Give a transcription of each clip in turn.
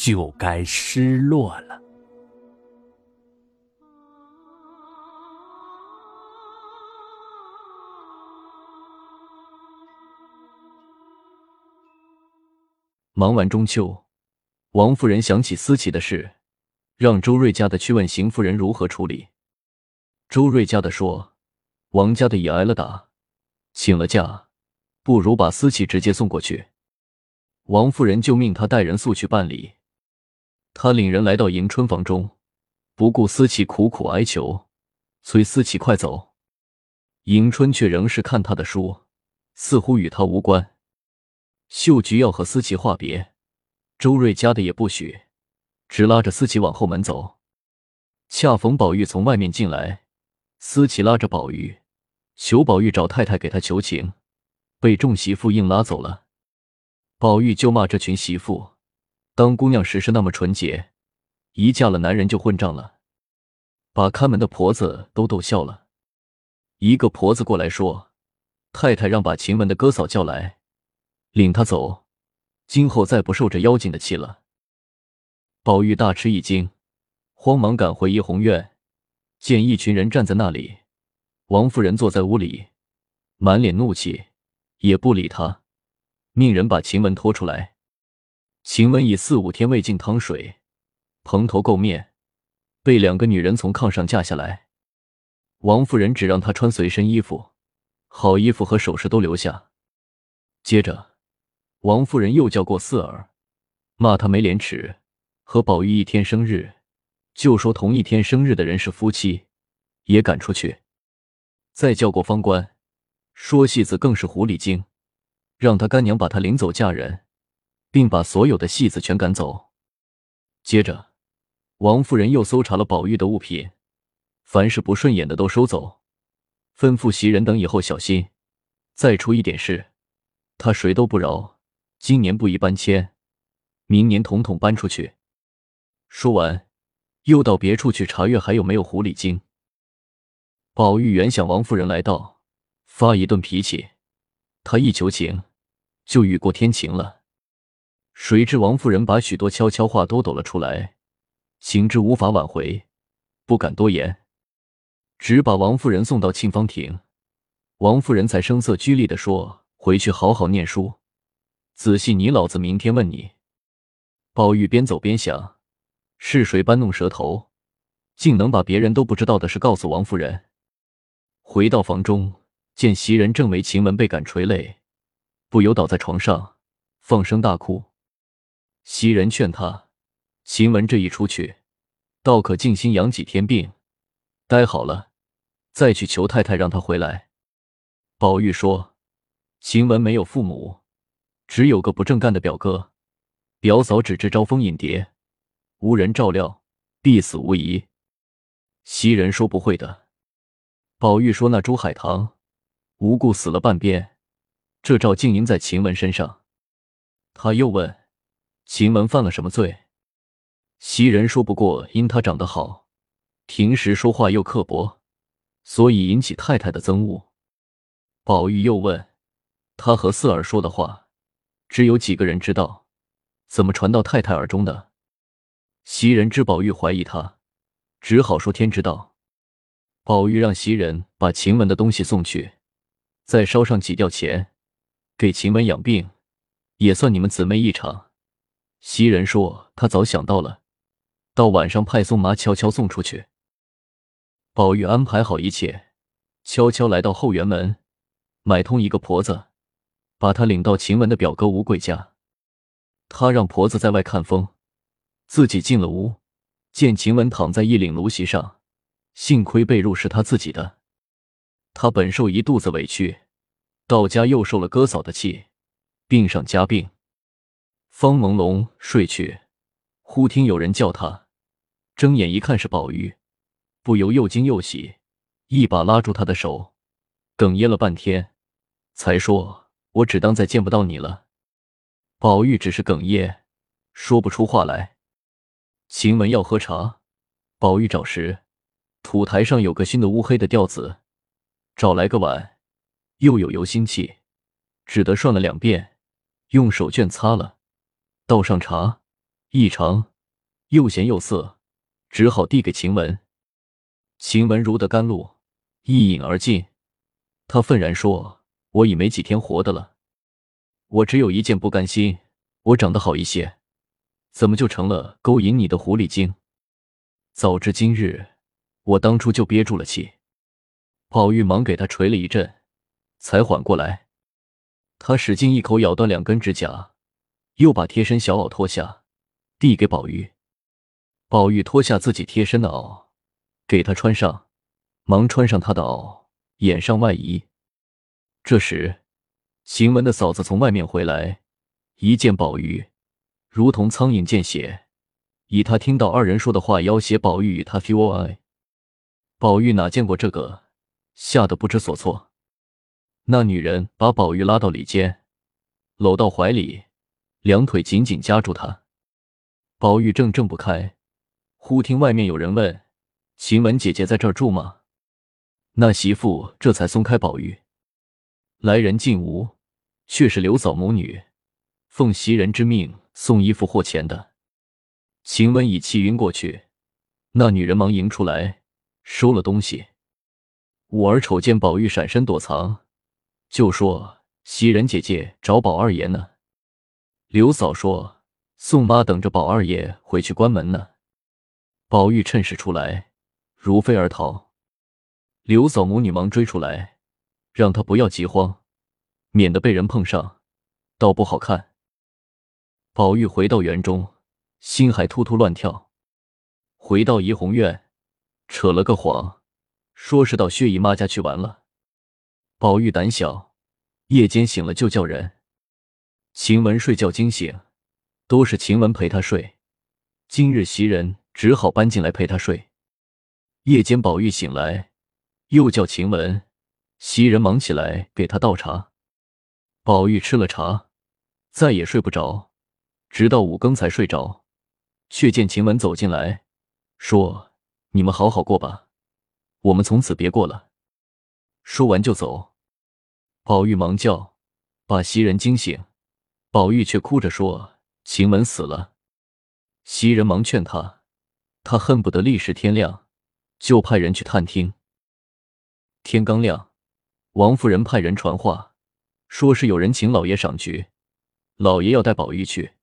就该失落了。忙完中秋，王夫人想起思琪的事，让周瑞家的去问邢夫人如何处理。周瑞家的说，王家的也挨了打，请了假，不如把思琪直接送过去。王夫人就命他带人速去办理。他领人来到迎春房中，不顾思琪苦苦哀求，催思琪快走。迎春却仍是看他的书，似乎与他无关。秀菊要和思琪话别，周瑞家的也不许，只拉着思琪往后门走。恰逢宝玉从外面进来，思琪拉着宝玉，求宝玉找太太给他求情，被众媳妇硬拉走了。宝玉就骂这群媳妇。当姑娘时是那么纯洁，一嫁了男人就混账了，把看门的婆子都逗笑了。一个婆子过来说：“太太让把晴雯的哥嫂叫来，领她走，今后再不受这妖精的气了。”宝玉大吃一惊，慌忙赶回怡红院，见一群人站在那里，王夫人坐在屋里，满脸怒气，也不理他，命人把晴雯拖出来。晴雯已四五天未进汤水，蓬头垢面，被两个女人从炕上架下来。王夫人只让她穿随身衣服，好衣服和首饰都留下。接着，王夫人又叫过四儿，骂他没廉耻，和宝玉一天生日，就说同一天生日的人是夫妻，也赶出去。再叫过方官，说戏子更是狐狸精，让他干娘把他领走嫁人。并把所有的戏子全赶走。接着，王夫人又搜查了宝玉的物品，凡是不顺眼的都收走，吩咐袭人等以后小心，再出一点事，他谁都不饶。今年不宜搬迁，明年统统搬出去。说完，又到别处去查阅还有没有狐狸精。宝玉原想王夫人来到，发一顿脾气，他一求情，就雨过天晴了。谁知王夫人把许多悄悄话都抖了出来，行之无法挽回，不敢多言，只把王夫人送到沁芳亭。王夫人才声色俱厉的说：“回去好好念书，仔细你老子明天问你。”宝玉边走边想：是谁搬弄舌头，竟能把别人都不知道的事告诉王夫人？回到房中，见袭人正为晴雯被赶垂泪，不由倒在床上，放声大哭。袭人劝他：“晴雯这一出去，倒可静心养几天病，待好了再去求太太，让她回来。”宝玉说：“晴雯没有父母，只有个不正干的表哥，表嫂只知招蜂引蝶，无人照料，必死无疑。”袭人说：“不会的。”宝玉说：“那朱海棠无故死了半边，这照竟因在晴雯身上。”他又问。晴雯犯了什么罪？袭人说不过，因她长得好，平时说话又刻薄，所以引起太太的憎恶。宝玉又问：他和四儿说的话，只有几个人知道，怎么传到太太耳中的？袭人知宝玉怀疑他，只好说天知道。宝玉让袭人把晴雯的东西送去，再烧上几吊钱，给晴雯养病，也算你们姊妹一场。袭人说：“他早想到了，到晚上派送马悄悄送出去。”宝玉安排好一切，悄悄来到后园门，买通一个婆子，把他领到晴雯的表哥吴贵家。他让婆子在外看风，自己进了屋，见晴雯躺在一领芦席上，幸亏被褥是他自己的。他本受一肚子委屈，到家又受了哥嫂的气，病上加病。方朦胧睡去，忽听有人叫他，睁眼一看是宝玉，不由又惊又喜，一把拉住他的手，哽咽了半天，才说：“我只当再见不到你了。”宝玉只是哽咽，说不出话来。晴雯要喝茶，宝玉找时，土台上有个熏得乌黑的吊子，找来个碗，又有油腥气，只得涮了两遍，用手绢擦了，倒上茶，一尝，又咸又涩，只好递给晴雯。晴雯如得甘露，一饮而尽。他愤然说：“我已没几天活的了，我只有一件不甘心，我长得好一些。”怎么就成了勾引你的狐狸精？早知今日，我当初就憋住了气。宝玉忙给他捶了一阵，才缓过来。他使劲一口咬断两根指甲，又把贴身小袄脱下，递给宝玉。宝玉脱下自己贴身的袄，给他穿上，忙穿上他的袄，掩上外衣。这时，晴雯的嫂子从外面回来，一见宝玉。如同苍蝇见血，以他听到二人说的话要挟宝玉与他 f o i，宝玉哪见过这个，吓得不知所措。那女人把宝玉拉到里间，搂到怀里，两腿紧紧夹住他。宝玉正挣不开，忽听外面有人问：“晴雯姐姐在这儿住吗？”那媳妇这才松开宝玉。来人进屋，却是刘嫂母女，奉袭人之命。送衣服或钱的，晴雯已气晕过去，那女人忙迎出来，收了东西。五儿瞅见宝玉闪身躲藏，就说：“袭人姐姐找宝二爷呢。”刘嫂说：“宋妈等着宝二爷回去关门呢。”宝玉趁势出来，如飞而逃。刘嫂母女忙追出来，让他不要急慌，免得被人碰上，倒不好看。宝玉回到园中，心还突突乱跳。回到怡红院，扯了个谎，说是到薛姨妈家去玩了。宝玉胆小，夜间醒了就叫人。晴雯睡觉惊醒，都是晴雯陪他睡。今日袭人只好搬进来陪他睡。夜间宝玉醒来，又叫晴雯，袭人忙起来给他倒茶。宝玉吃了茶，再也睡不着。直到五更才睡着，却见晴雯走进来，说：“你们好好过吧，我们从此别过了。”说完就走。宝玉忙叫，把袭人惊醒。宝玉却哭着说：“晴雯死了。”袭人忙劝他，他恨不得立时天亮，就派人去探听。天刚亮，王夫人派人传话，说是有人请老爷赏菊，老爷要带宝玉去。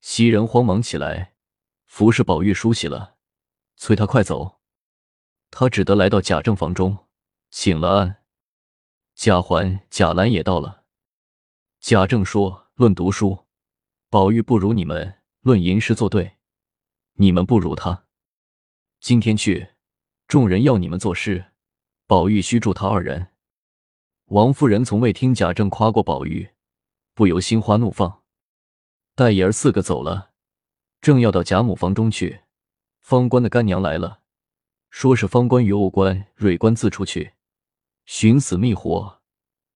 袭人慌忙起来，服侍宝玉梳洗了，催他快走。他只得来到贾政房中，请了安。贾环、贾兰也到了。贾政说：“论读书，宝玉不如你们；论吟诗作对，你们不如他。今天去，众人要你们作诗，宝玉须助他二人。”王夫人从未听贾政夸过宝玉，不由心花怒放。待爷儿四个走了，正要到贾母房中去，方官的干娘来了，说是方官与欧官、蕊官自出去，寻死觅活，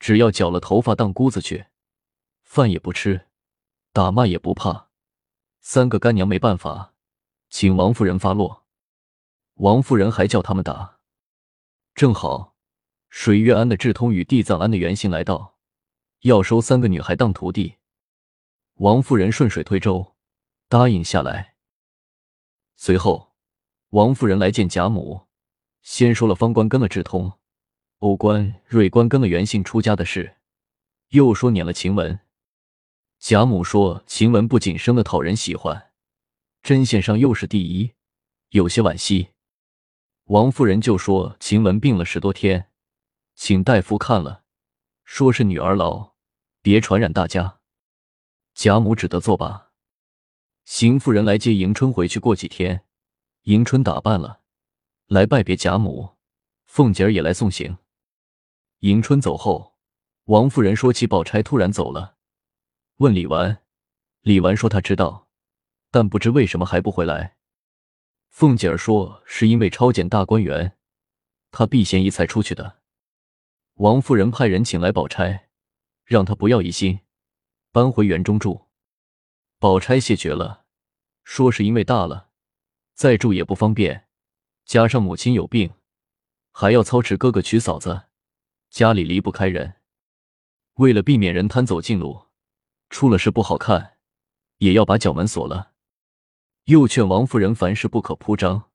只要绞了头发当姑子去，饭也不吃，打骂也不怕。三个干娘没办法，请王夫人发落。王夫人还叫他们打。正好，水月庵的智通与地藏庵的元信来到，要收三个女孩当徒弟。王夫人顺水推舟，答应下来。随后，王夫人来见贾母，先说了方官跟了智通，欧官、瑞官跟了元信出家的事，又说撵了晴雯。贾母说晴雯不仅生的讨人喜欢，针线上又是第一，有些惋惜。王夫人就说晴雯病了十多天，请大夫看了，说是女儿痨，别传染大家。贾母只得作罢。邢夫人来接迎春回去，过几天，迎春打扮了，来拜别贾母。凤姐儿也来送行。迎春走后，王夫人说起宝钗突然走了，问李纨，李纨说她知道，但不知为什么还不回来。凤姐儿说是因为抄检大观园，他避嫌疑才出去的。王夫人派人请来宝钗，让她不要疑心，搬回园中住。宝钗谢绝了，说是因为大了，再住也不方便，加上母亲有病，还要操持哥哥娶嫂子，家里离不开人。为了避免人贪走近路，出了事不好看，也要把角门锁了。又劝王夫人凡事不可铺张，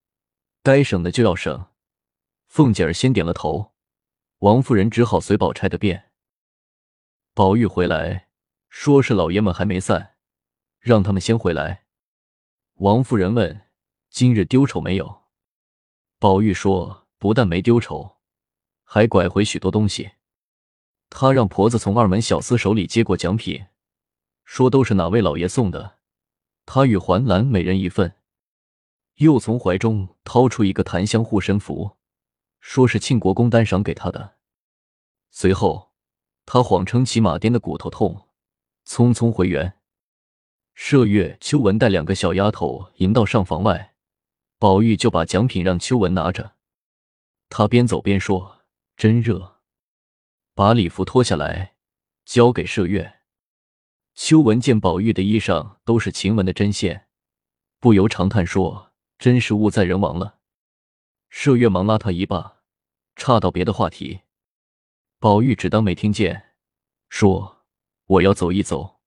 该省的就要省。凤姐儿先点了头。王夫人只好随宝钗的便。宝玉回来，说是老爷们还没散，让他们先回来。王夫人问：“今日丢丑没有？”宝玉说：“不但没丢丑，还拐回许多东西。他让婆子从二门小厮手里接过奖品，说都是哪位老爷送的。他与环兰每人一份，又从怀中掏出一个檀香护身符。”说是庆国公单赏给他的。随后，他谎称骑马颠的骨头痛，匆匆回园。麝月、秋文带两个小丫头迎到上房外，宝玉就把奖品让秋文拿着。他边走边说：“真热。”把礼服脱下来，交给麝月。秋文见宝玉的衣裳都是晴雯的针线，不由长叹说：“真是物在人亡了。”麝月忙拉他一把，岔到别的话题。宝玉只当没听见，说：“我要走一走，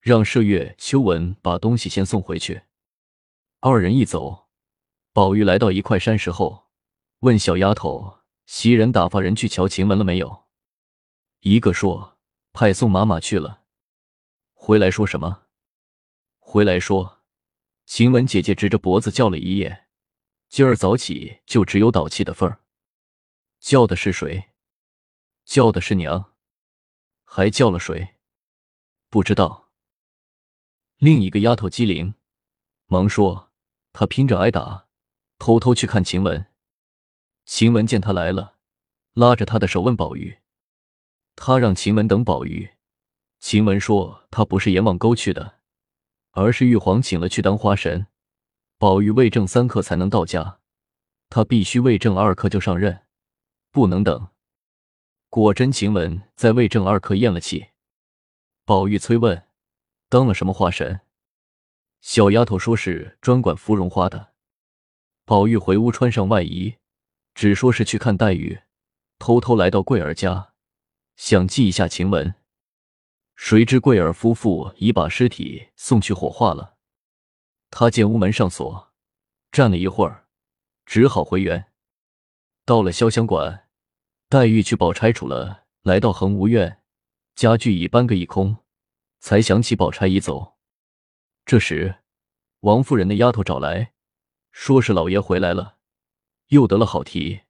让麝月、秋文把东西先送回去。”二人一走，宝玉来到一块山石后，问小丫头：“袭人打发人去瞧晴雯了没有？”一个说：“派送妈妈去了。”回来说什么？回来说：“晴雯姐姐直着脖子叫了一夜。”今儿早起就只有倒气的份儿，叫的是谁？叫的是娘，还叫了谁？不知道。另一个丫头机灵，忙说：“她拼着挨打，偷偷去看晴雯。晴雯见她来了，拉着她的手问宝玉，她让晴雯等宝玉。晴雯说他不是阎王沟去的，而是玉皇请了去当花神。”宝玉未正三刻才能到家，他必须未正二刻就上任，不能等。果真，晴雯在未正二刻咽了气。宝玉催问：“当了什么花神？”小丫头说是专管芙蓉花的。宝玉回屋穿上外衣，只说是去看黛玉，偷偷来到桂儿家，想记一下晴雯。谁知桂儿夫妇已把尸体送去火化了。他见屋门上锁，站了一会儿，只好回园。到了潇湘馆，黛玉去宝钗处了，来到恒芜院，家具已搬个一空，才想起宝钗已走。这时，王夫人的丫头找来，说是老爷回来了，又得了好题，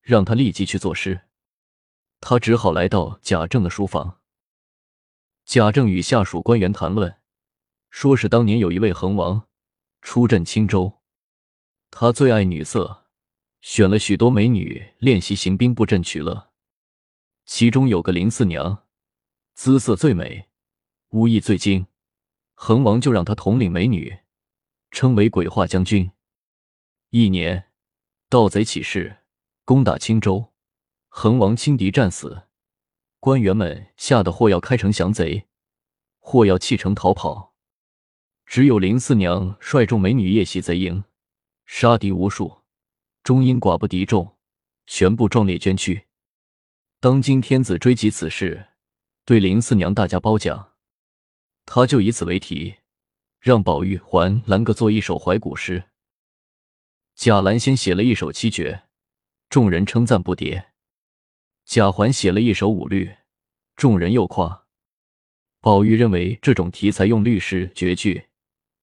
让他立即去作诗。他只好来到贾政的书房。贾政与下属官员谈论，说是当年有一位恒王。出镇青州，他最爱女色，选了许多美女练习行兵布阵取乐。其中有个林四娘，姿色最美，武艺最精，恒王就让她统领美女，称为鬼画将军。一年，盗贼起事，攻打青州，恒王轻敌战死，官员们吓得或要开城降贼，或要弃城逃跑。只有林四娘率众美女夜袭贼营，杀敌无数，终因寡不敌众，全部壮烈捐躯。当今天子追及此事，对林四娘大加褒奖。他就以此为题，让宝玉还兰各作一首怀古诗。贾兰先写了一首七绝，众人称赞不迭；贾环写了一首五律，众人又夸。宝玉认为这种题材用律诗绝句。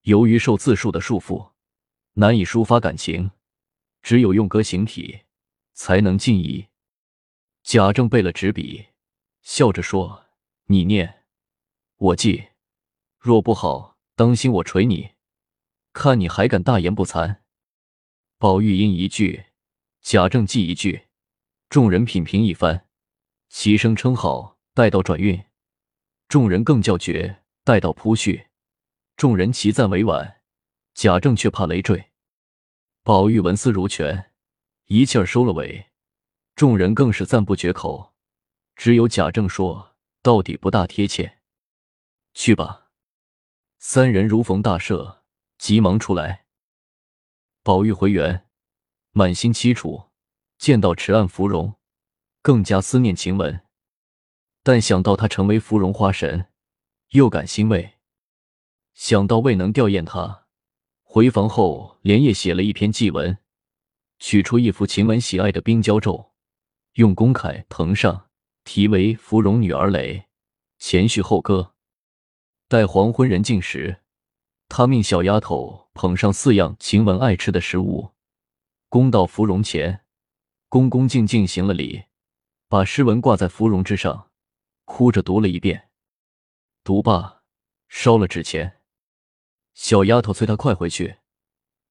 由于受字数的束缚，难以抒发感情，只有用歌行体，才能尽意。贾政备了纸笔，笑着说：“你念，我记。若不好，当心我捶你。看你还敢大言不惭。”宝玉应一句，贾政记一句，众人品评一番，齐声称好。待到转韵，众人更叫绝。待到铺叙。众人齐赞委婉，贾政却怕累赘。宝玉文思如泉，一气儿收了尾，众人更是赞不绝口。只有贾政说：“到底不大贴切。”去吧。三人如逢大赦，急忙出来。宝玉回园，满心凄楚，见到池岸芙蓉，更加思念晴雯。但想到她成为芙蓉花神，又感欣慰。想到未能吊唁她，回房后连夜写了一篇祭文，取出一幅晴雯喜爱的冰胶咒，用公楷誊上，题为“芙蓉女儿蕾”，前序后歌。待黄昏人静时，他命小丫头捧上四样晴雯爱吃的食物，供到芙蓉前，恭恭敬敬行了礼，把诗文挂在芙蓉之上，哭着读了一遍。读罢，烧了纸钱。小丫头催他快回去，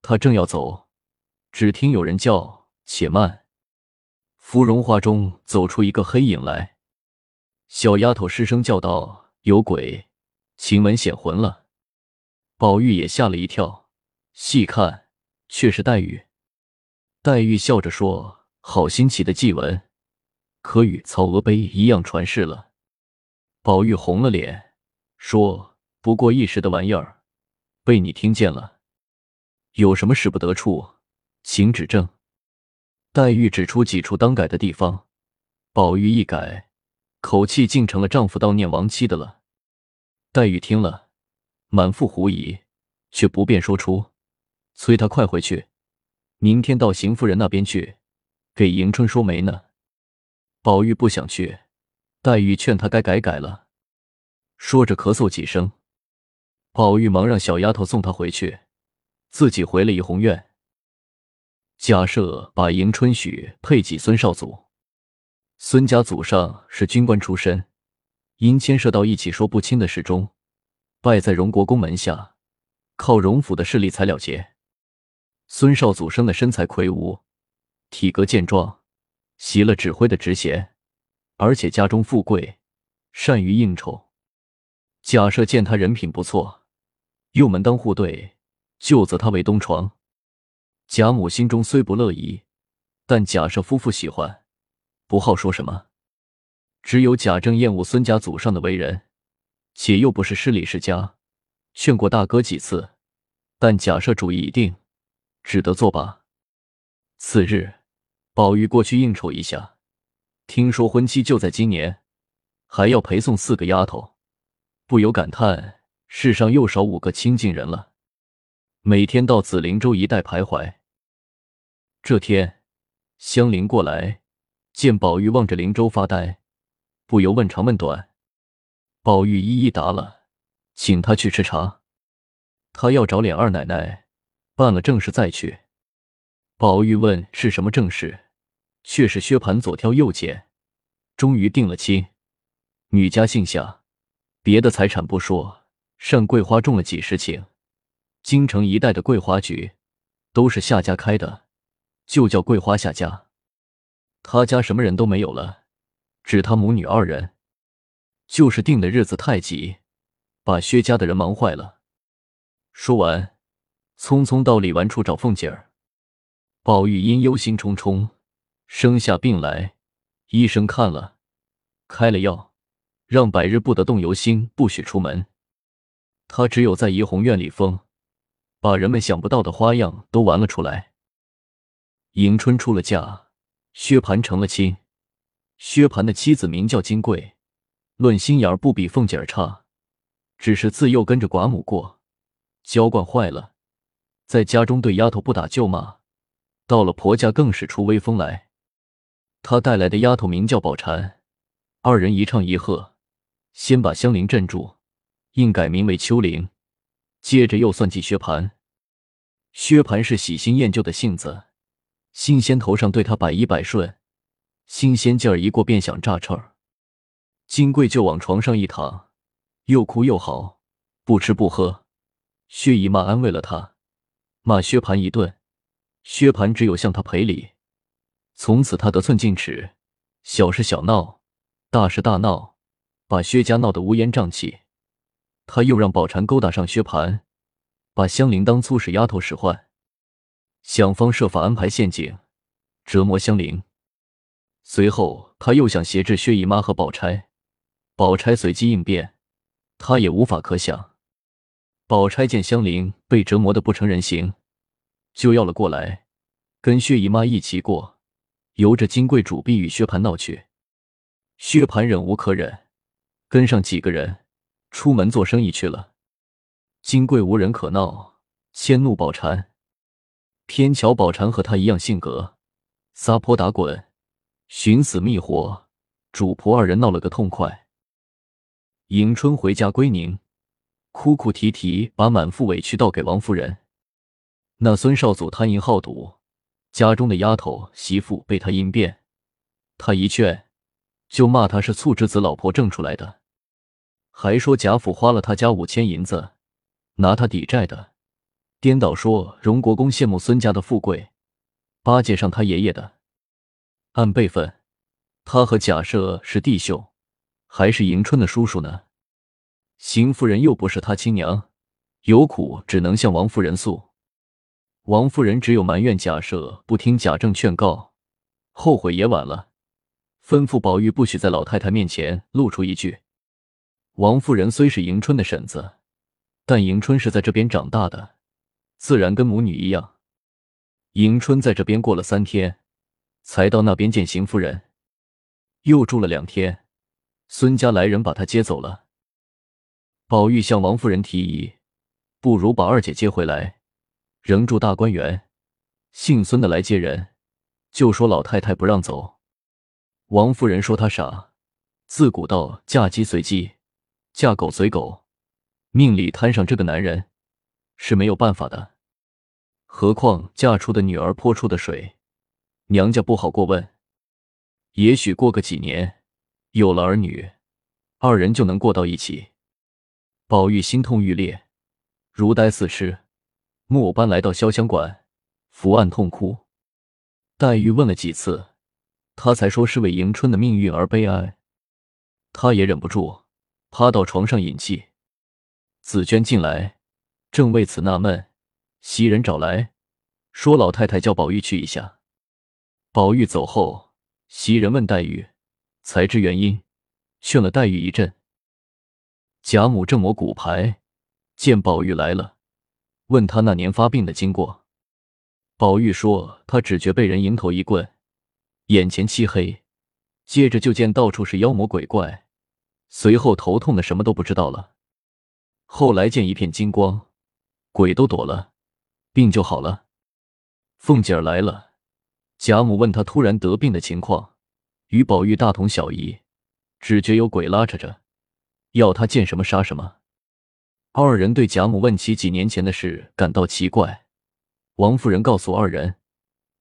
他正要走，只听有人叫：“且慢！”芙蓉花中走出一个黑影来，小丫头失声叫道：“有鬼！”晴雯显魂了，宝玉也吓了一跳，细看却是黛玉。黛玉笑着说：“好新奇的祭文，可与曹娥碑一样传世了。”宝玉红了脸，说：“不过一时的玩意儿，被你听见了，有什么使不得处，请指正。”黛玉指出几处当改的地方，宝玉一改，口气竟成了丈夫悼念亡妻的了。黛玉听了，满腹狐疑，却不便说出，催他快回去，明天到邢夫人那边去，给迎春说媒呢。宝玉不想去，黛玉劝他该改改了，说着咳嗽几声，宝玉忙让小丫头送他回去，自己回了怡红院。假设把迎春许配给孙少祖，孙家祖上是军官出身。因牵涉到一起说不清的事中，拜在荣国公门下，靠荣府的势力才了结。孙少祖生的身材魁梧，体格健壮，袭了指挥的职衔，而且家中富贵，善于应酬。假设见他人品不错，又门当户对，就择他为东床。贾母心中虽不乐意，但假设夫妇喜欢，不好说什么。只有贾政厌恶孙家祖上的为人，且又不是失礼世家，劝过大哥几次，但贾赦主意已定，只得作罢。次日，宝玉过去应酬一下，听说婚期就在今年，还要陪送四个丫头，不由感叹世上又少五个亲近人了。每天到紫灵洲一带徘徊。这天，香菱过来，见宝玉望着灵洲发呆。不由问长问短，宝玉一一答了，请他去吃茶。他要找琏二奶奶办了正事再去。宝玉问是什么正事，却是薛蟠左挑右拣，终于定了亲。女家姓夏，别的财产不说，上桂花种了几十顷，京城一带的桂花局都是夏家开的，就叫桂花夏家。他家什么人都没有了。只他母女二人，就是定的日子太急，把薛家的人忙坏了。说完，匆匆到李纨处找凤姐儿。宝玉因忧心忡忡，生下病来，医生看了，开了药，让百日不得动油星，不许出门。他只有在怡红院里疯，把人们想不到的花样都玩了出来。迎春出了嫁，薛蟠成了亲。薛蟠的妻子名叫金桂，论心眼儿不比凤姐儿差，只是自幼跟着寡母过，娇惯坏了，在家中对丫头不打就骂，到了婆家更是出威风来。他带来的丫头名叫宝蟾，二人一唱一和，先把香菱镇住，硬改名为秋菱，接着又算计薛蟠。薛蟠是喜新厌旧的性子，新鲜头上对他百依百顺。新鲜劲儿一过，便想炸翅儿。金贵就往床上一躺，又哭又嚎，不吃不喝。薛姨妈安慰了他，骂薛蟠一顿。薛蟠只有向他赔礼。从此他得寸进尺，小事小闹，大事大闹，把薛家闹得乌烟瘴气。他又让宝钗勾搭上薛蟠，把香菱当粗使丫头使唤，想方设法安排陷阱，折磨香菱。随后，他又想挟制薛姨妈和宝钗，宝钗随机应变，他也无法可想。宝钗见香菱被折磨的不成人形，就要了过来，跟薛姨妈一起过，由着金贵主婢与薛蟠闹去。薛蟠忍无可忍，跟上几个人出门做生意去了。金贵无人可闹，迁怒宝蟾。偏巧宝蟾和他一样性格，撒泼打滚，寻死觅活，主仆二人闹了个痛快。迎春回家归宁，哭哭啼啼，把满腹委屈倒给王夫人。那孙少祖贪淫好赌，家中的丫头媳妇被他阴变，他一劝，就骂他是醋之子老婆挣出来的，还说贾府花了他家五千银子。拿他抵债的，颠倒说荣国公羡慕孙家的富贵，巴结上他爷爷的。按辈分，他和贾赦是弟兄，还是迎春的叔叔呢？邢夫人又不是他亲娘，有苦只能向王夫人诉。王夫人只有埋怨贾赦不听贾政劝告，后悔也晚了，吩咐宝玉不许在老太太面前露出一句。王夫人虽是迎春的婶子。但迎春是在这边长大的，自然跟母女一样。迎春在这边过了三天，才到那边见邢夫人，又住了两天。孙家来人把她接走了。宝玉向王夫人提议，不如把二姐接回来，仍住大观园。姓孙的来接人，就说老太太不让走。王夫人说他傻，自古道嫁鸡随鸡，嫁狗随狗。命里摊上这个男人是没有办法的，何况嫁出的女儿泼出的水，娘家不好过问。也许过个几年，有了儿女，二人就能过到一起。宝玉心痛欲裂，如呆似痴，末班来到潇湘馆，伏案痛哭。黛玉问了几次，他才说是为迎春的命运而悲哀。他也忍不住，趴到床上饮气。紫娟进来，正为此纳闷，袭人找来说：“老太太叫宝玉去一下。”宝玉走后，袭人问黛玉，才知原因，劝了黛玉一阵。贾母正磨骨牌，见宝玉来了，问他那年发病的经过。宝玉说：“他只觉被人迎头一棍，眼前漆黑，接着就见到处是妖魔鬼怪，随后头痛的什么都不知道了。”后来见一片金光，鬼都躲了，病就好了。凤姐儿来了，贾母问她突然得病的情况，与宝玉大同小异，只觉有鬼拉扯着，要他见什么杀什么。二人对贾母问起几年前的事感到奇怪。王夫人告诉二人，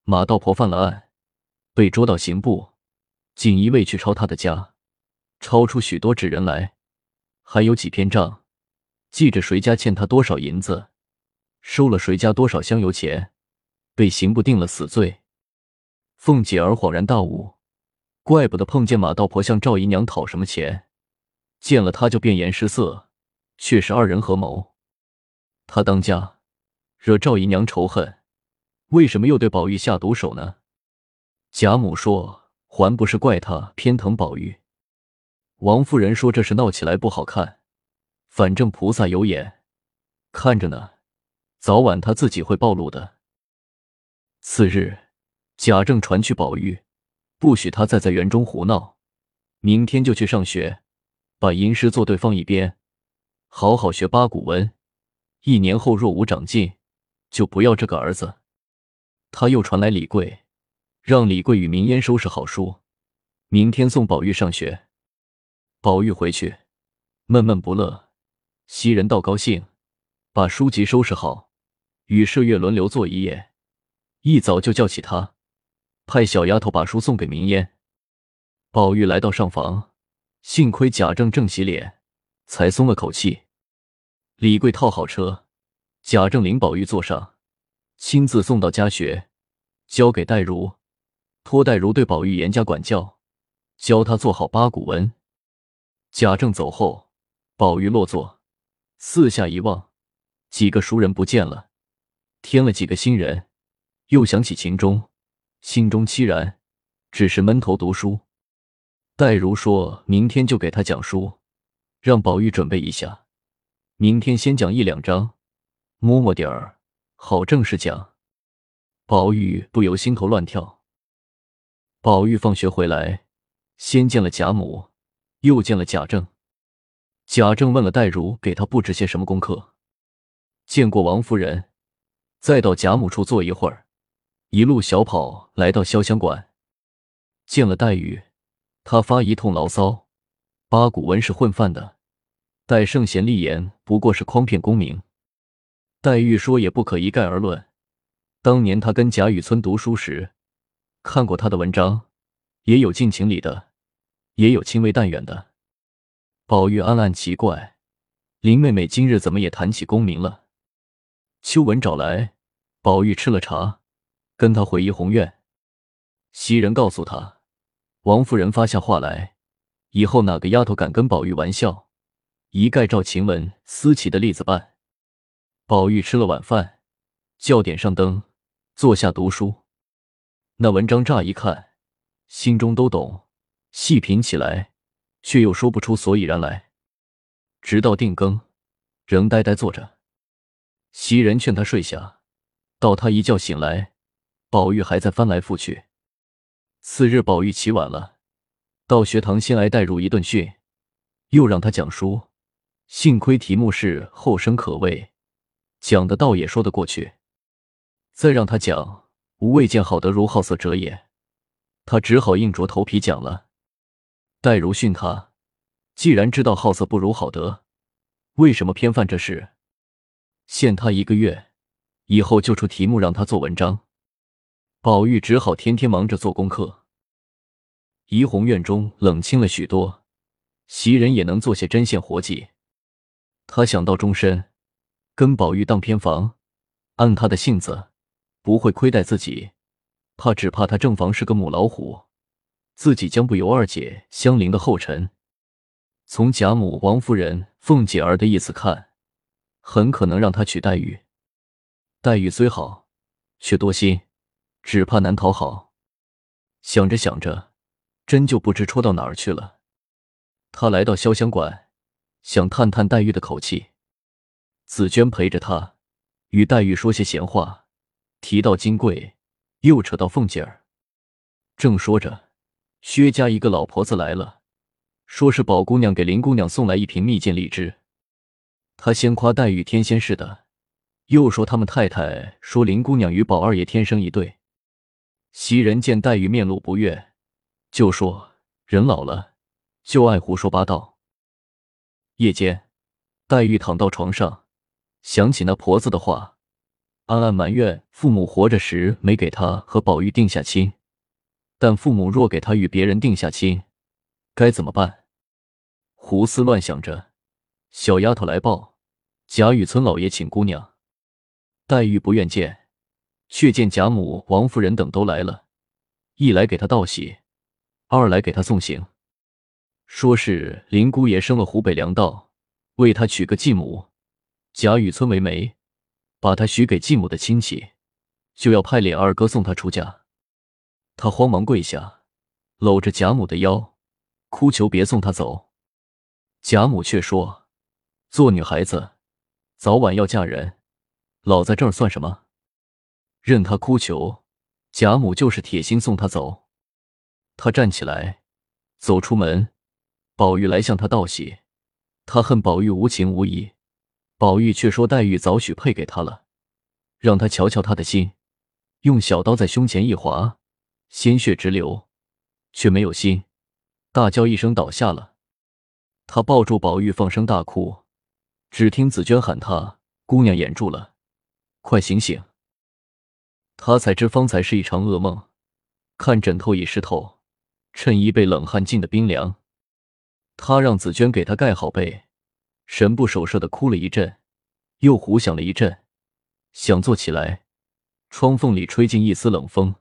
马道婆犯了案，被捉到刑部，锦衣卫去抄他的家，抄出许多纸人来，还有几篇账。记着谁家欠他多少银子，收了谁家多少香油钱，被刑部定了死罪。凤姐儿恍然大悟，怪不得碰见马道婆向赵姨娘讨什么钱，见了他就变颜失色，却是二人合谋。他当家，惹赵姨娘仇恨，为什么又对宝玉下毒手呢？贾母说，还不是怪他偏疼宝玉。王夫人说，这事闹起来不好看。反正菩萨有眼，看着呢，早晚他自己会暴露的。次日，贾政传去宝玉，不许他再在园中胡闹，明天就去上学，把吟诗作对放一边，好好学八股文。一年后若无长进，就不要这个儿子。他又传来李贵，让李贵与明烟收拾好书，明天送宝玉上学。宝玉回去，闷闷不乐。袭人倒高兴，把书籍收拾好，与麝月轮流坐一夜。一早就叫起他，派小丫头把书送给明烟。宝玉来到上房，幸亏贾政正洗脸，才松了口气。李贵套好车，贾政领宝玉坐上，亲自送到家学，交给黛如，托黛如对宝玉严加管教，教他做好八股文。贾政走后，宝玉落座。四下一望，几个熟人不见了，添了几个新人，又想起秦钟，心中凄然，只是闷头读书。黛如说明天就给他讲书，让宝玉准备一下，明天先讲一两章，摸摸底儿，好正式讲。宝玉不由心头乱跳。宝玉放学回来，先见了贾母，又见了贾政。贾政问了黛如给他布置些什么功课，见过王夫人，再到贾母处坐一会儿，一路小跑来到潇湘馆，见了黛玉。他发一通牢骚，八股文是混饭的，待圣贤立言不过是诓骗功名。黛玉说也不可一概而论。当年他跟贾雨村读书时，看过他的文章，也有尽情理的，也有轻微淡远的。宝玉暗暗奇怪，林妹妹今日怎么也谈起功名了？秋文找来，宝玉吃了茶，跟他回怡红院。袭人告诉他。王夫人发下话来，以后哪个丫头敢跟宝玉玩笑，一概照晴雯、思琪的例子办。宝玉吃了晚饭，叫点上灯，坐下读书。那文章乍一看，心中都懂，细品起来，却又说不出所以然来。直到定更，仍呆呆坐着。袭人劝他睡下，到他一觉醒来，宝玉还在翻来覆去。次日，宝玉起晚了，到学堂先挨黛入一顿训，又让他讲书。幸亏题目是后生可畏，讲的倒也说得过去。再让他讲吾未见好德如好色者也，他只好硬着头皮讲了。黛如训他，既然知道好色不如好德，为什么偏犯这事？限他一个月，以后就出题目让他做文章。宝玉只好天天忙着做功课。怡红院中冷清了许多，袭人也能做些针线活计。他想到终身跟宝玉当偏房，按他的性子不会亏待自己，怕只怕他正房是个母老虎，自己将不由二姐香菱的后尘。从贾母、王夫人、凤姐儿的意思看，很可能让他娶黛玉。黛玉虽好，却多心。只怕难讨好，想着想着，真就不知戳到哪儿去了。他来到潇湘馆，想探探黛玉的口气。紫娟陪着他，与黛玉说些闲话，提到金贵，又扯到凤姐儿。正说着，薛家一个老婆子来了，说是宝姑娘给林姑娘送来一瓶蜜饯荔枝。他先夸黛玉天仙似的，又说他们太太说林姑娘与宝二爷天生一对。袭人见黛玉面露不悦，就说：“人老了，就爱胡说八道。”夜间，黛玉躺到床上，想起那婆子的话，暗暗埋怨父母活着时没给她和宝玉定下亲，但父母若给她与别人定下亲，该怎么办？胡思乱想着，小丫头来报：贾雨村老爷请姑娘。黛玉不愿见。却见贾母、王夫人等都来了，一来给他道喜，二来给他送行，说是林姑爷生了湖北粮道，为他娶个继母，贾雨村为媒，把他许给继母的亲戚，就要派脸二哥送他出嫁。他慌忙跪下，搂着贾母的腰，哭求别送他走。贾母却说：“做女孩子，早晚要嫁人，老在这儿算什么？”任他哭求，贾母就是铁心送他走。他站起来，走出门，宝玉来向他道喜。他恨宝玉无情无义，宝玉却说黛玉早许配给他了，让他瞧瞧他的心。用小刀在胸前一划，鲜血直流，却没有心，大叫一声倒下了。他抱住宝玉，放声大哭。只听紫娟喊他：“姑娘，掩住了，快醒醒！”他才知方才是一场噩梦，看枕头已湿透，衬衣被冷汗浸得冰凉。他让紫娟给他盖好被，神不守舍的哭了一阵，又胡想了一阵，想坐起来，窗缝里吹进一丝冷风，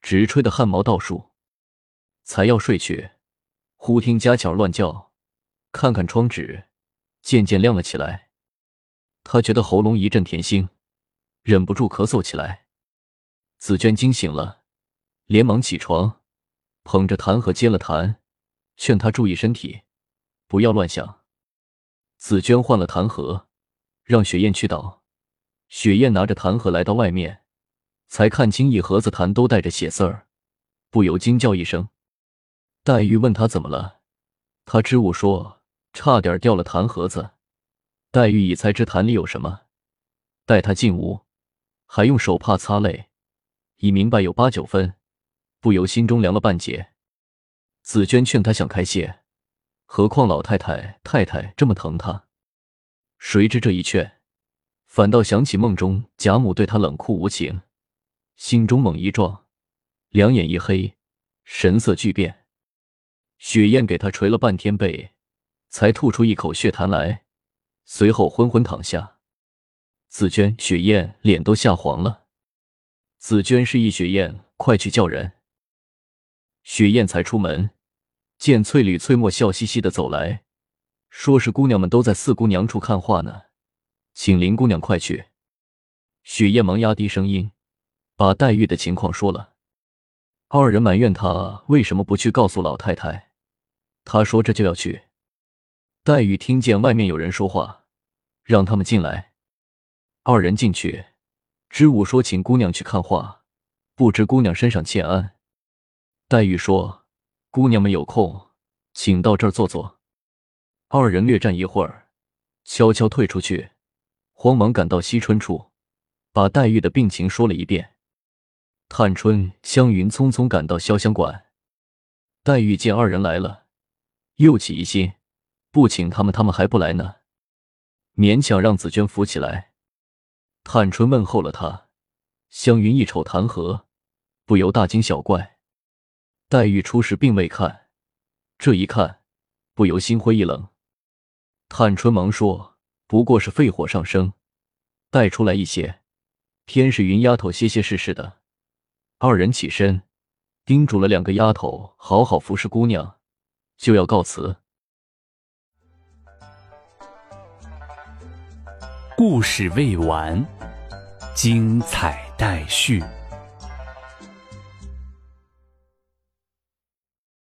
直吹得汗毛倒竖。才要睡去，忽听家巧乱叫，看看窗纸，渐渐亮了起来。他觉得喉咙一阵甜腥，忍不住咳嗽起来。紫娟惊醒了，连忙起床，捧着痰盒接了痰，劝他注意身体，不要乱想。紫娟换了痰盒，让雪雁去倒。雪雁拿着痰盒来到外面，才看清一盒子痰都带着血丝儿，不由惊叫一声。黛玉问他怎么了，他支吾说差点掉了痰盒子。黛玉已猜知痰里有什么，带他进屋，还用手帕擦泪，已明白有八九分，不由心中凉了半截。紫娟劝他想开些，何况老太太、太太这么疼他，谁知这一劝，反倒想起梦中贾母对他冷酷无情，心中猛一撞，两眼一黑，神色巨变。雪雁给他捶了半天背，才吐出一口血痰来。随后昏昏躺下，紫娟、雪雁脸都吓黄了。紫娟示意雪雁快去叫人。雪雁才出门，见翠缕、翠墨笑嘻嘻的走来，说是姑娘们都在四姑娘处看画呢，请林姑娘快去。雪雁忙压低声音，把黛玉的情况说了。二人埋怨她为什么不去告诉老太太，她说这就要去。黛玉听见外面有人说话。让他们进来。二人进去，知武说请姑娘去看画，不知姑娘身上欠安。黛玉说：“姑娘们有空，请到这儿坐坐。”二人略站一会儿，悄悄退出去，慌忙赶到惜春处，把黛玉的病情说了一遍。探春、湘云匆匆赶到潇湘馆，黛玉见二人来了，又起疑心，不请他们，他们还不来呢。勉强让紫娟扶起来，探春问候了她。湘云一瞅弹劾，不由大惊小怪。黛玉初时并未看，这一看，不由心灰意冷。探春忙说：“不过是肺火上升，带出来一些，偏是云丫头歇歇事事的。”二人起身，叮嘱了两个丫头好好服侍姑娘，就要告辞。故事未完，精彩待续。